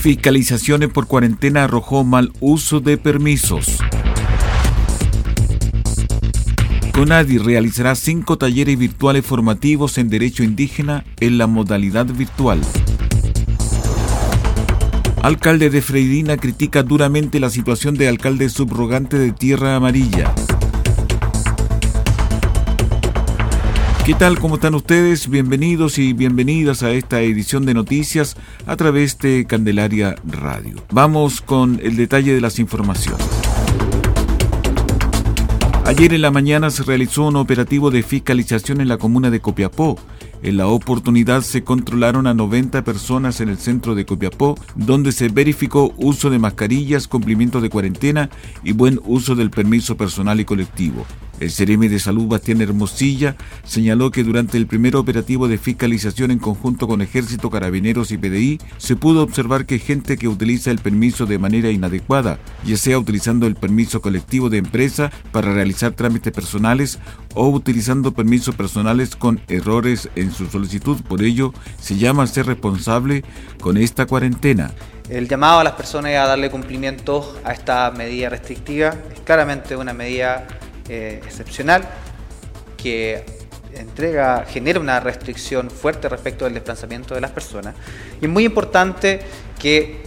Fiscalizaciones por cuarentena arrojó mal uso de permisos. CONADI realizará cinco talleres virtuales formativos en derecho indígena en la modalidad virtual. Alcalde de Freirina critica duramente la situación de alcalde subrogante de Tierra Amarilla. ¿Qué tal? ¿Cómo están ustedes? Bienvenidos y bienvenidas a esta edición de noticias a través de Candelaria Radio. Vamos con el detalle de las informaciones. Ayer en la mañana se realizó un operativo de fiscalización en la comuna de Copiapó. En la oportunidad se controlaron a 90 personas en el centro de Copiapó, donde se verificó uso de mascarillas, cumplimiento de cuarentena y buen uso del permiso personal y colectivo. El Ceremi de Salud Bastián Hermosilla señaló que durante el primer operativo de fiscalización en conjunto con Ejército, Carabineros y PDI, se pudo observar que gente que utiliza el permiso de manera inadecuada, ya sea utilizando el permiso colectivo de empresa para realizar trámites personales o utilizando permisos personales con errores en su solicitud. Por ello, se llama a ser responsable con esta cuarentena. El llamado a las personas a darle cumplimiento a esta medida restrictiva es claramente una medida eh, excepcional que entrega, genera una restricción fuerte respecto del desplazamiento de las personas. Y es muy importante que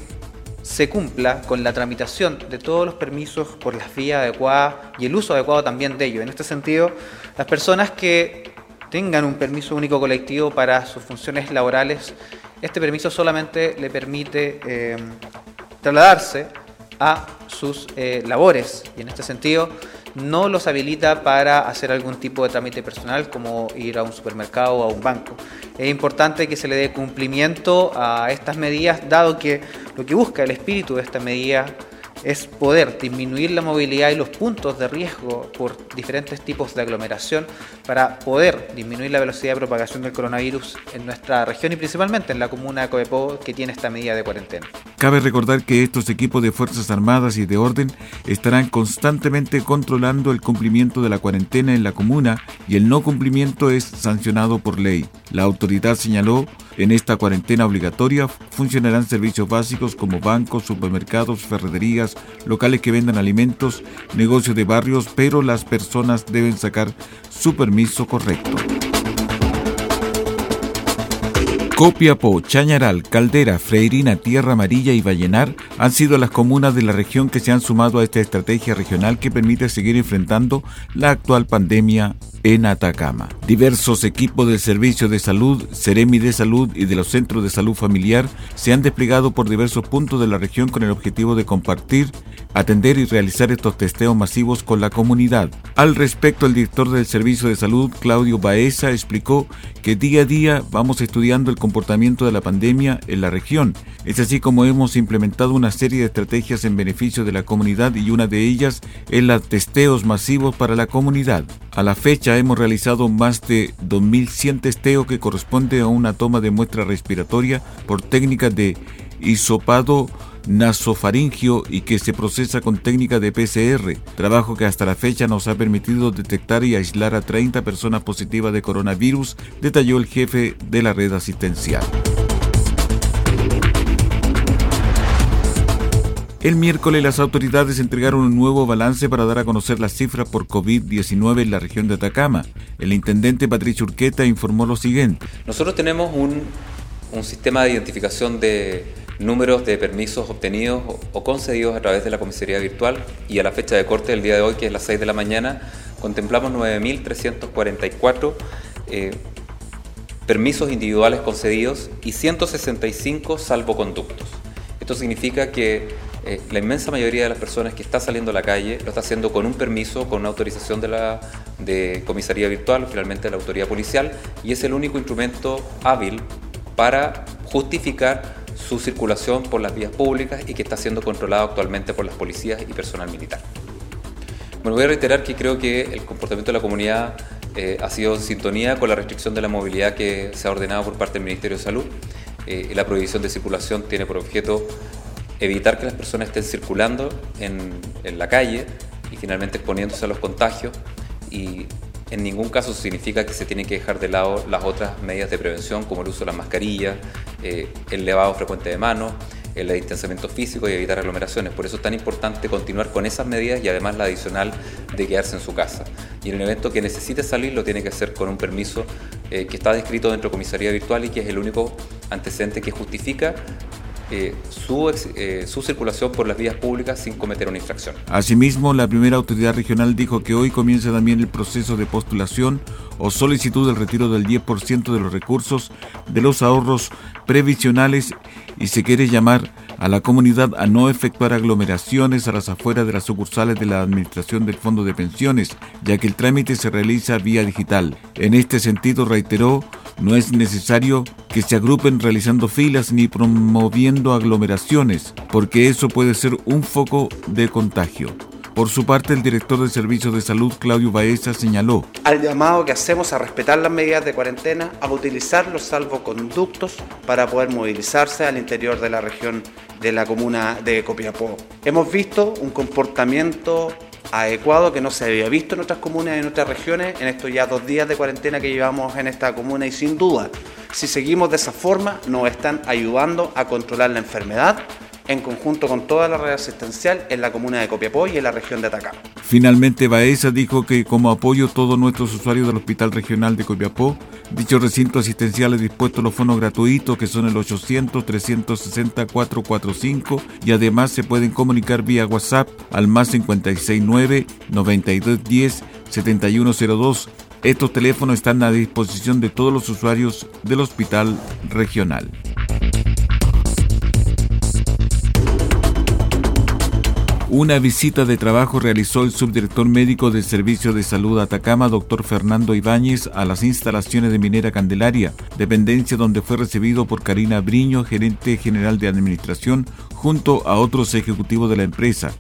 se cumpla con la tramitación de todos los permisos por las vías adecuadas y el uso adecuado también de ellos. En este sentido, las personas que tengan un permiso único colectivo para sus funciones laborales, este permiso solamente le permite eh, trasladarse a sus eh, labores y en este sentido no los habilita para hacer algún tipo de trámite personal como ir a un supermercado o a un banco. Es importante que se le dé cumplimiento a estas medidas, dado que lo que busca el espíritu de esta medida es poder disminuir la movilidad y los puntos de riesgo por diferentes tipos de aglomeración para poder disminuir la velocidad de propagación del coronavirus en nuestra región y principalmente en la comuna de Coepó que tiene esta medida de cuarentena. Cabe recordar que estos equipos de Fuerzas Armadas y de Orden estarán constantemente controlando el cumplimiento de la cuarentena en la comuna y el no cumplimiento es sancionado por ley. La autoridad señaló en esta cuarentena obligatoria funcionarán servicios básicos como bancos, supermercados, ferreterías, locales que vendan alimentos, negocios de barrios, pero las personas deben sacar su permiso correcto. Copiapó, Chañaral, Caldera, Freirina, Tierra Amarilla y Vallenar han sido las comunas de la región que se han sumado a esta estrategia regional que permite seguir enfrentando la actual pandemia en Atacama. Diversos equipos del Servicio de Salud, Ceremi de Salud y de los Centros de Salud Familiar se han desplegado por diversos puntos de la región con el objetivo de compartir, atender y realizar estos testeos masivos con la comunidad. Al respecto, el director del Servicio de Salud, Claudio Baeza, explicó que día a día vamos estudiando el comportamiento de la pandemia en la región. Es así como hemos implementado una serie de estrategias en beneficio de la comunidad y una de ellas es los testeos masivos para la comunidad. A la fecha hemos realizado más de 2.100 testeos que corresponde a una toma de muestra respiratoria por técnica de hisopado nasofaringio y que se procesa con técnica de PCR, trabajo que hasta la fecha nos ha permitido detectar y aislar a 30 personas positivas de coronavirus, detalló el jefe de la red asistencial. El miércoles las autoridades entregaron un nuevo balance para dar a conocer las cifras por COVID-19 en la región de Atacama. El intendente Patricio Urqueta informó lo siguiente. Nosotros tenemos un, sistema de identificación de, números de permisos obtenidos o concedidos a través de la comisaría virtual y a la fecha de corte del día de hoy, que es las 6 de la mañana, contemplamos 9.344 eh, permisos individuales concedidos y 165 salvoconductos. Esto significa que eh, la inmensa mayoría de las personas que está saliendo a la calle lo está haciendo con un permiso, con una autorización de la comisaría virtual, finalmente de la autoridad policial, y es el único instrumento hábil para justificar su circulación por las vías públicas y que está siendo controlado actualmente por las policías y personal militar. Bueno, voy a reiterar que creo que el comportamiento de la comunidad eh, ha sido en sintonía con la restricción de la movilidad que se ha ordenado por parte del Ministerio de Salud. Eh, la prohibición de circulación tiene por objeto evitar que las personas estén circulando en, en la calle y finalmente exponiéndose a los contagios y en ningún caso significa que se tienen que dejar de lado las otras medidas de prevención como el uso de las mascarillas, eh, el lavado frecuente de manos, el distanciamiento físico y evitar aglomeraciones. Por eso es tan importante continuar con esas medidas y además la adicional de quedarse en su casa. Y en el evento que necesite salir lo tiene que hacer con un permiso eh, que está descrito dentro de comisaría virtual y que es el único antecedente que justifica eh, su, eh, su, circulación por las vías públicas sin cometer una infracción. Asimismo, la primera autoridad regional dijo que hoy comienza también el proceso de postulación o solicitud del retiro del 10% de los recursos de los ahorros previsionales y se quiere llamar a la comunidad a no efectuar aglomeraciones a las afueras de las sucursales de la Administración del Fondo de Pensiones, ya que el trámite se realiza vía digital. En este sentido, reiteró, no es necesario que se agrupen realizando filas ni promoviendo aglomeraciones, porque eso puede ser un foco de contagio. Por su parte, el director de Servicios de Salud, Claudio Baeza, señaló al llamado que hacemos a respetar las medidas de cuarentena, a utilizar los salvoconductos para poder movilizarse al interior de la región de la comuna de Copiapó. Hemos visto un comportamiento adecuado que no se había visto en otras comunas y en otras regiones en estos ya dos días de cuarentena que llevamos en esta comuna y sin duda, si seguimos de esa forma, nos están ayudando a controlar la enfermedad en conjunto con toda la red asistencial en la comuna de Copiapó y en la región de Atacama. Finalmente, Baeza dijo que como apoyo todos nuestros usuarios del Hospital Regional de Copiapó, dicho recinto asistencial es dispuesto los fondos gratuitos que son el 800-360-445 y además se pueden comunicar vía WhatsApp al más 569 9210 7102 estos teléfonos están a disposición de todos los usuarios del hospital regional. Una visita de trabajo realizó el subdirector médico del Servicio de Salud Atacama, doctor Fernando Ibáñez, a las instalaciones de Minera Candelaria, dependencia donde fue recibido por Karina Briño, gerente general de administración, junto a otros ejecutivos de la empresa.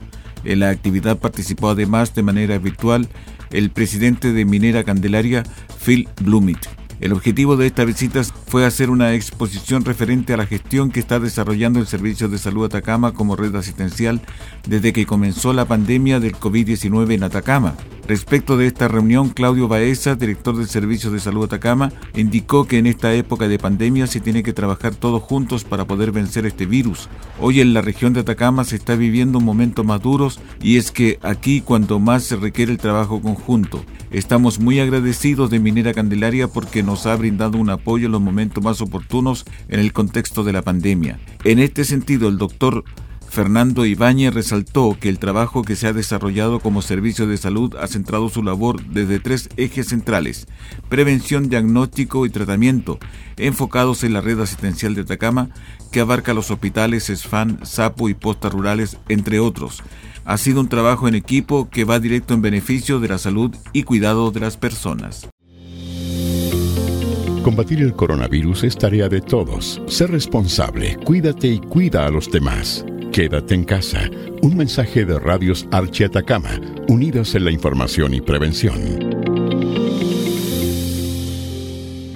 En la actividad participó además de manera virtual el presidente de Minera Candelaria, Phil Blumit. El objetivo de esta visita fue hacer una exposición referente a la gestión que está desarrollando el Servicio de Salud Atacama como red asistencial desde que comenzó la pandemia del COVID-19 en Atacama. Respecto de esta reunión, Claudio Baeza, director del Servicio de Salud Atacama, indicó que en esta época de pandemia se tiene que trabajar todos juntos para poder vencer este virus. Hoy en la región de Atacama se está viviendo momentos más duros y es que aquí cuanto más se requiere el trabajo conjunto. Estamos muy agradecidos de Minera Candelaria porque nos ha brindado un apoyo en los momentos más oportunos en el contexto de la pandemia. En este sentido, el doctor Fernando Ibáñez resaltó que el trabajo que se ha desarrollado como servicio de salud ha centrado su labor desde tres ejes centrales, prevención, diagnóstico y tratamiento, enfocados en la red asistencial de Atacama, que abarca los hospitales SFAN, SAPO y postas rurales, entre otros. Ha sido un trabajo en equipo que va directo en beneficio de la salud y cuidado de las personas. Combatir el coronavirus es tarea de todos. Sé responsable, cuídate y cuida a los demás. Quédate en casa. Un mensaje de Radios Archi Atacama, unidos en la información y prevención.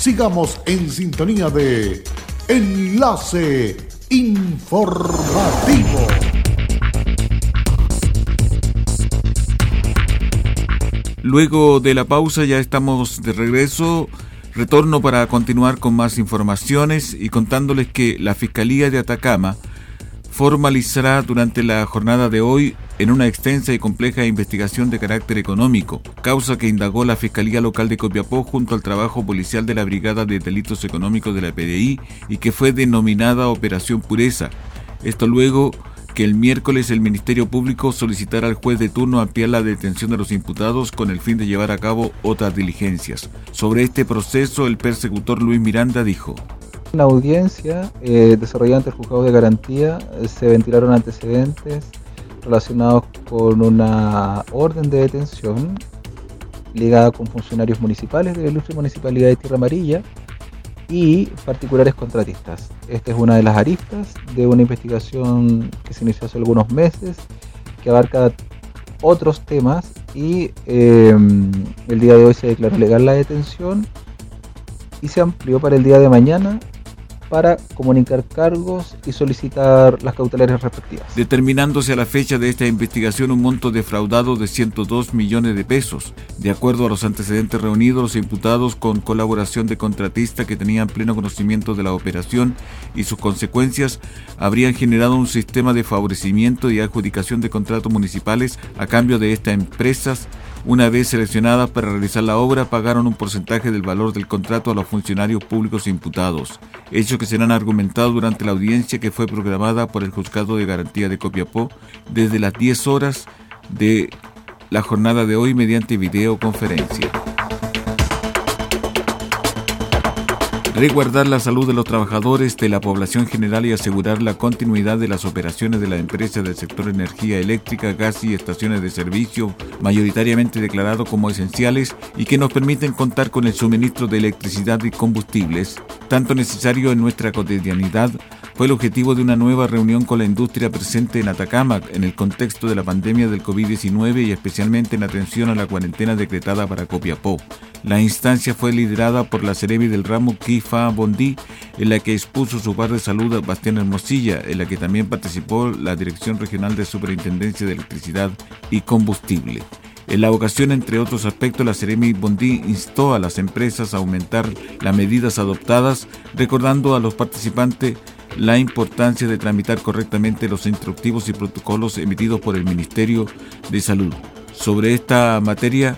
Sigamos en sintonía de Enlace Informativo. Luego de la pausa ya estamos de regreso. Retorno para continuar con más informaciones y contándoles que la Fiscalía de Atacama formalizará durante la jornada de hoy en una extensa y compleja investigación de carácter económico, causa que indagó la Fiscalía Local de Copiapó junto al trabajo policial de la Brigada de Delitos Económicos de la PDI y que fue denominada Operación Pureza. Esto luego que el miércoles el Ministerio Público solicitara al juez de turno ampliar la detención de los imputados con el fin de llevar a cabo otras diligencias. Sobre este proceso, el persecutor Luis Miranda dijo. En la audiencia eh, desarrollada ante el juzgado de garantía eh, se ventilaron antecedentes relacionados con una orden de detención ligada con funcionarios municipales de la ilustre municipalidad de Tierra Amarilla y particulares contratistas. Esta es una de las aristas de una investigación que se inició hace algunos meses, que abarca otros temas y em, el día de hoy se declaró legal la detención y se amplió para el día de mañana para comunicar cargos y solicitar las cautelares respectivas. Determinándose a la fecha de esta investigación un monto defraudado de 102 millones de pesos. De acuerdo a los antecedentes reunidos, los imputados con colaboración de contratistas que tenían pleno conocimiento de la operación y sus consecuencias habrían generado un sistema de favorecimiento y adjudicación de contratos municipales a cambio de estas empresas una vez seleccionadas para realizar la obra, pagaron un porcentaje del valor del contrato a los funcionarios públicos imputados, hechos que serán argumentados durante la audiencia que fue programada por el Juzgado de Garantía de Copiapó desde las 10 horas de la jornada de hoy mediante videoconferencia. Reguardar la salud de los trabajadores de la población general y asegurar la continuidad de las operaciones de la empresa del sector energía eléctrica, gas y estaciones de servicio, mayoritariamente declarados como esenciales y que nos permiten contar con el suministro de electricidad y combustibles, tanto necesario en nuestra cotidianidad, fue el objetivo de una nueva reunión con la industria presente en Atacama en el contexto de la pandemia del COVID-19 y especialmente en atención a la cuarentena decretada para Copiapó. La instancia fue liderada por la Cerebi del ramo Kifa Bondi, en la que expuso su par de salud Bastián Hermosilla, en la que también participó la Dirección Regional de Superintendencia de Electricidad y Combustible. En la ocasión, entre otros aspectos, la Ceremi Bondi instó a las empresas a aumentar las medidas adoptadas, recordando a los participantes la importancia de tramitar correctamente los instructivos y protocolos emitidos por el Ministerio de Salud. Sobre esta materia,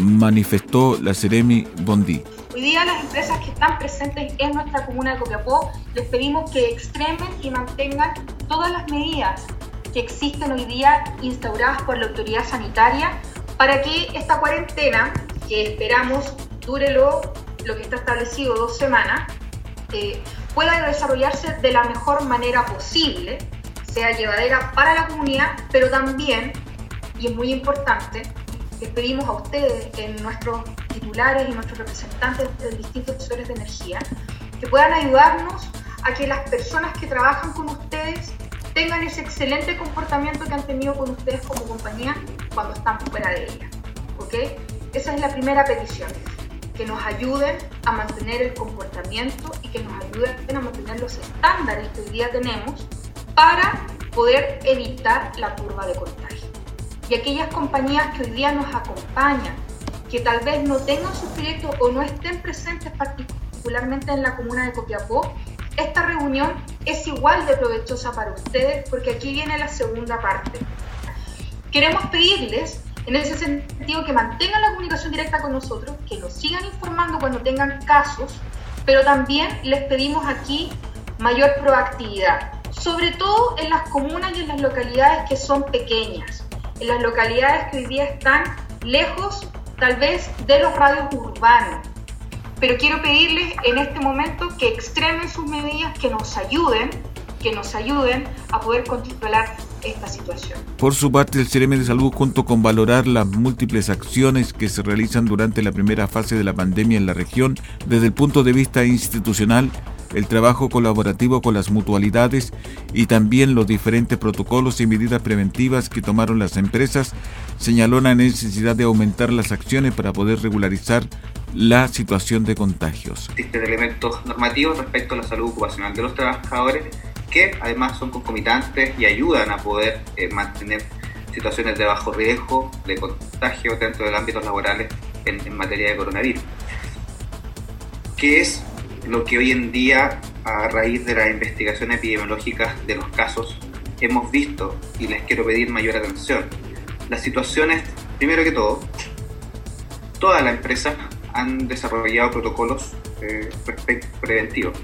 manifestó la Ceremi Bondi. Hoy día las empresas que están presentes en nuestra comuna de Copiapó les pedimos que extremen y mantengan todas las medidas que existen hoy día instauradas por la autoridad sanitaria para que esta cuarentena, que esperamos dure lo, que está establecido dos semanas, eh, pueda desarrollarse de la mejor manera posible, sea llevadera para la comunidad, pero también, y es muy importante, les pedimos a ustedes, en nuestros titulares y nuestros representantes de distintos sectores de energía, que puedan ayudarnos a que las personas que trabajan con ustedes tengan ese excelente comportamiento que han tenido con ustedes como compañía cuando están fuera de ella. ¿Ok? Esa es la primera petición, que nos ayuden a mantener el comportamiento y que nos ayuden a mantener los estándares que hoy día tenemos para poder evitar la curva de contagio y aquellas compañías que hoy día nos acompañan, que tal vez no tengan sus proyectos o no estén presentes particularmente en la comuna de Copiapó, esta reunión es igual de provechosa para ustedes porque aquí viene la segunda parte. Queremos pedirles en ese sentido que mantengan la comunicación directa con nosotros, que nos sigan informando cuando tengan casos, pero también les pedimos aquí mayor proactividad, sobre todo en las comunas y en las localidades que son pequeñas en las localidades que hoy día están lejos tal vez de los radios urbanos. pero quiero pedirles en este momento que extremen sus medidas, que nos ayuden, que nos ayuden a poder controlar esta situación. Por su parte, el CRM de Salud, junto con valorar las múltiples acciones que se realizan durante la primera fase de la pandemia en la región, desde el punto de vista institucional, el trabajo colaborativo con las mutualidades y también los diferentes protocolos y medidas preventivas que tomaron las empresas, señaló la necesidad de aumentar las acciones para poder regularizar la situación de contagios. Existen elementos normativos respecto a la salud ocupacional de los trabajadores que además son concomitantes y ayudan a poder eh, mantener situaciones de bajo riesgo de contagio dentro de ámbitos laborales en, en materia de coronavirus. ¿Qué es lo que hoy en día, a raíz de la investigación epidemiológica de los casos, hemos visto y les quiero pedir mayor atención. Las situaciones, primero que todo, todas las empresas han desarrollado protocolos eh, preventivos.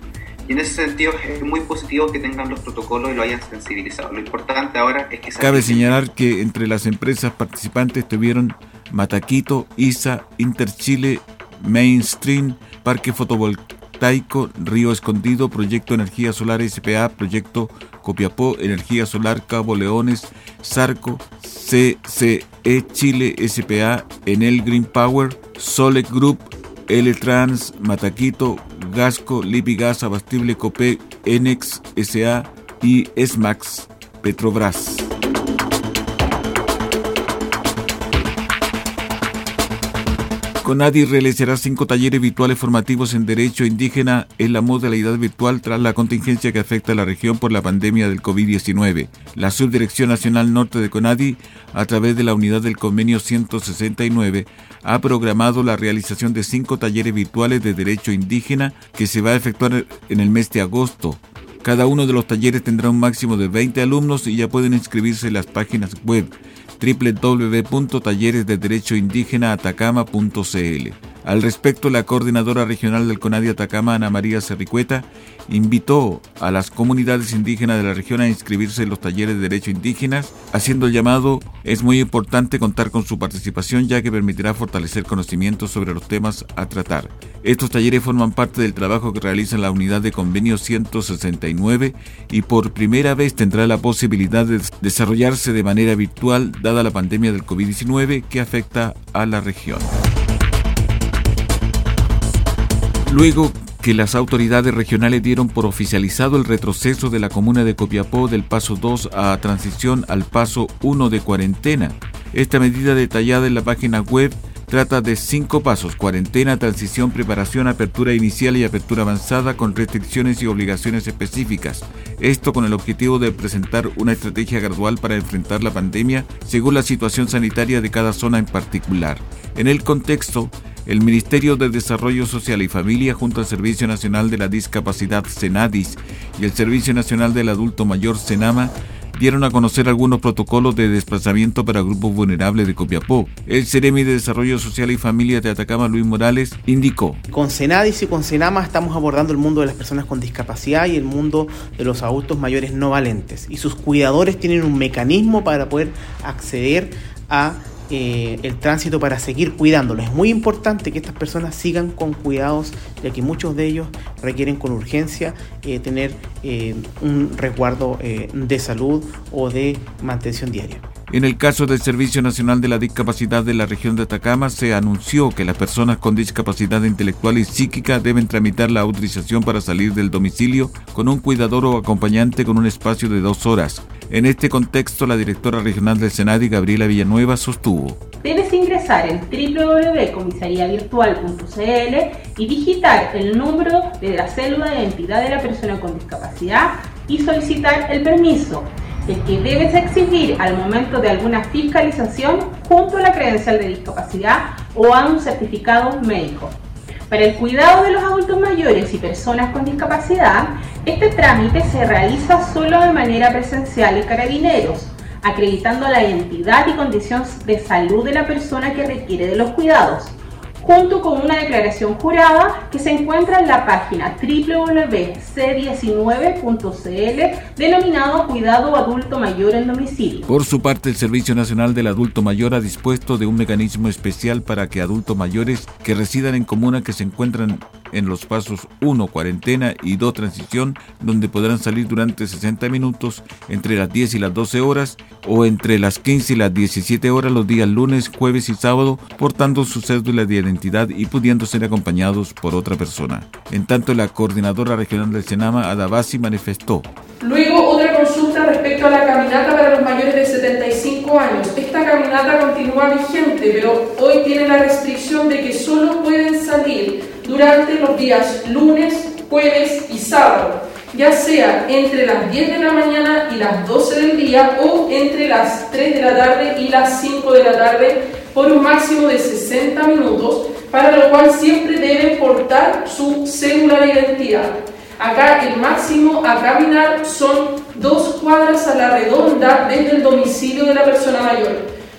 Y en ese sentido es muy positivo que tengan los protocolos y lo hayan sensibilizado. Lo importante ahora es que... Cabe señalar que entre las empresas participantes tuvieron Mataquito, ISA, Interchile, Mainstream, Parque Fotovoltaico, Taico, Río Escondido, Proyecto Energía Solar SPA, Proyecto Copiapó, Energía Solar Cabo Leones, Sarco, CCE Chile SPA, Enel Green Power, Solec Group, L Trans, Mataquito, Gasco, Lipigas, Abastible Copé, Enex SA y Esmax Petrobras. CONADI realizará cinco talleres virtuales formativos en Derecho Indígena en la modalidad virtual tras la contingencia que afecta a la región por la pandemia del COVID-19. La Subdirección Nacional Norte de CONADI, a través de la unidad del convenio 169, ha programado la realización de cinco talleres virtuales de Derecho Indígena que se va a efectuar en el mes de agosto. Cada uno de los talleres tendrá un máximo de 20 alumnos y ya pueden inscribirse en las páginas web www.talleresdederechoindígenaatacama.cl. Al respecto, la coordinadora regional del CONADI Atacama, Ana María Cerricueta, invitó a las comunidades indígenas de la región a inscribirse en los talleres de derecho indígenas, haciendo el llamado, es muy importante contar con su participación ya que permitirá fortalecer conocimientos sobre los temas a tratar. Estos talleres forman parte del trabajo que realiza la unidad de convenio 169 y por primera vez tendrá la posibilidad de desarrollarse de manera virtual dada la pandemia del COVID-19 que afecta a la región. Luego que las autoridades regionales dieron por oficializado el retroceso de la comuna de Copiapó del paso 2 a transición al paso 1 de cuarentena. Esta medida detallada en la página web trata de cinco pasos, cuarentena, transición, preparación, apertura inicial y apertura avanzada con restricciones y obligaciones específicas. Esto con el objetivo de presentar una estrategia gradual para enfrentar la pandemia según la situación sanitaria de cada zona en particular. En el contexto, el Ministerio de Desarrollo Social y Familia junto al Servicio Nacional de la Discapacidad SENADIS y el Servicio Nacional del Adulto Mayor SENAMA dieron a conocer algunos protocolos de desplazamiento para grupos vulnerables de Copiapó. El Ceremi de Desarrollo Social y Familia de Atacama, Luis Morales, indicó. Con Senadis y con Senama estamos abordando el mundo de las personas con discapacidad y el mundo de los adultos mayores no valentes. Y sus cuidadores tienen un mecanismo para poder acceder a eh, el tránsito para seguir cuidándolos. Es muy importante que estas personas sigan con cuidados, ya que muchos de ellos requieren con urgencia eh, tener eh, un resguardo de salud o de mantención diaria. En el caso del Servicio Nacional de la Discapacidad de la región de Atacama, se anunció que las personas con discapacidad intelectual y psíquica deben tramitar la autorización para salir del domicilio con un cuidador o acompañante con un espacio de dos horas. En este contexto, la directora regional del Senadi, Gabriela Villanueva, sostuvo. Debes ingresar en www.comisariavirtual.cl y digitar el número de la célula de identidad de la persona con discapacidad y solicitar el permiso, el que debes exigir al momento de alguna fiscalización junto a la credencial de discapacidad o a un certificado médico. Para el cuidado de los adultos mayores y personas con discapacidad, este trámite se realiza solo de manera presencial en carabineros, acreditando la identidad y condición de salud de la persona que requiere de los cuidados, junto con una declaración jurada que se encuentra en la página www.c19.cl denominado Cuidado Adulto Mayor en Domicilio. Por su parte, el Servicio Nacional del Adulto Mayor ha dispuesto de un mecanismo especial para que adultos mayores que residan en comunas que se encuentran en los pasos 1 cuarentena y 2 transición, donde podrán salir durante 60 minutos entre las 10 y las 12 horas o entre las 15 y las 17 horas los días lunes, jueves y sábado, portando su cédula de identidad y pudiendo ser acompañados por otra persona. En tanto, la coordinadora regional del Senama, Adabasi, manifestó. Luego, otra consulta respecto a la caminata para los mayores de 75 años. Esta caminata continúa vigente, pero hoy tiene la restricción de que solo pueden salir durante los días lunes, jueves y sábado, ya sea entre las 10 de la mañana y las 12 del día o entre las 3 de la tarde y las 5 de la tarde por un máximo de 60 minutos, para lo cual siempre deben portar su cédula de identidad. Acá el máximo a caminar son dos cuadras a la redonda desde el domicilio de la persona mayor.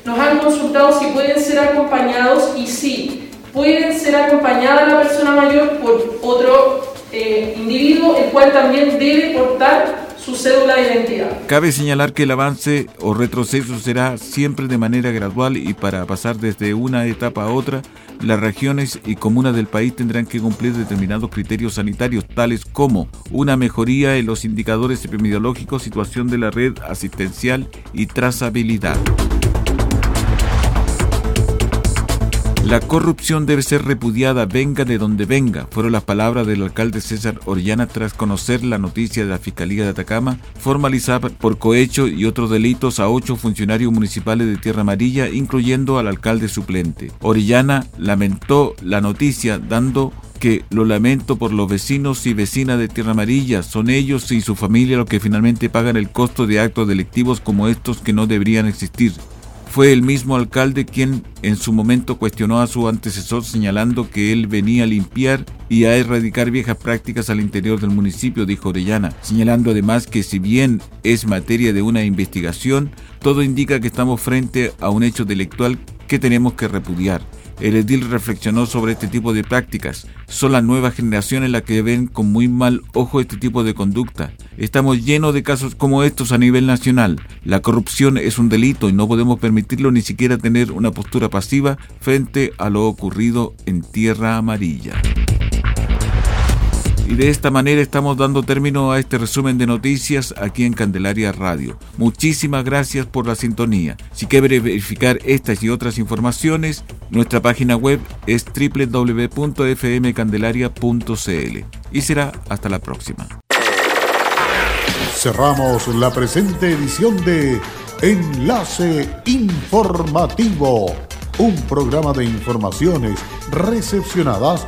Nos han consultado si pueden ser acompañados y sí, pueden ser acompañada la persona mayor por otro eh, individuo, el cual también debe portar cédula de identidad. Cabe señalar que el avance o retroceso será siempre de manera gradual y para pasar desde una etapa a otra, las regiones y comunas del país tendrán que cumplir determinados criterios sanitarios, tales como una mejoría en los indicadores epidemiológicos, situación de la red asistencial y trazabilidad. La corrupción debe ser repudiada, venga de donde venga, fueron las palabras del alcalde César Orellana tras conocer la noticia de la Fiscalía de Atacama, formalizada por cohecho y otros delitos a ocho funcionarios municipales de Tierra Amarilla, incluyendo al alcalde suplente. Orellana lamentó la noticia, dando que lo lamento por los vecinos y vecinas de Tierra Amarilla. Son ellos y su familia los que finalmente pagan el costo de actos delictivos como estos que no deberían existir. Fue el mismo alcalde quien en su momento cuestionó a su antecesor señalando que él venía a limpiar y a erradicar viejas prácticas al interior del municipio, dijo Orellana, señalando además que si bien es materia de una investigación, todo indica que estamos frente a un hecho delictual que tenemos que repudiar. El edil reflexionó sobre este tipo de prácticas. Son las nuevas generaciones las que ven con muy mal ojo este tipo de conducta. Estamos llenos de casos como estos a nivel nacional. La corrupción es un delito y no podemos permitirlo ni siquiera tener una postura pasiva frente a lo ocurrido en Tierra Amarilla. Y de esta manera estamos dando término a este resumen de noticias aquí en Candelaria Radio. Muchísimas gracias por la sintonía. Si quiere verificar estas y otras informaciones, nuestra página web es www.fmcandelaria.cl. Y será hasta la próxima. Cerramos la presente edición de Enlace Informativo, un programa de informaciones recepcionadas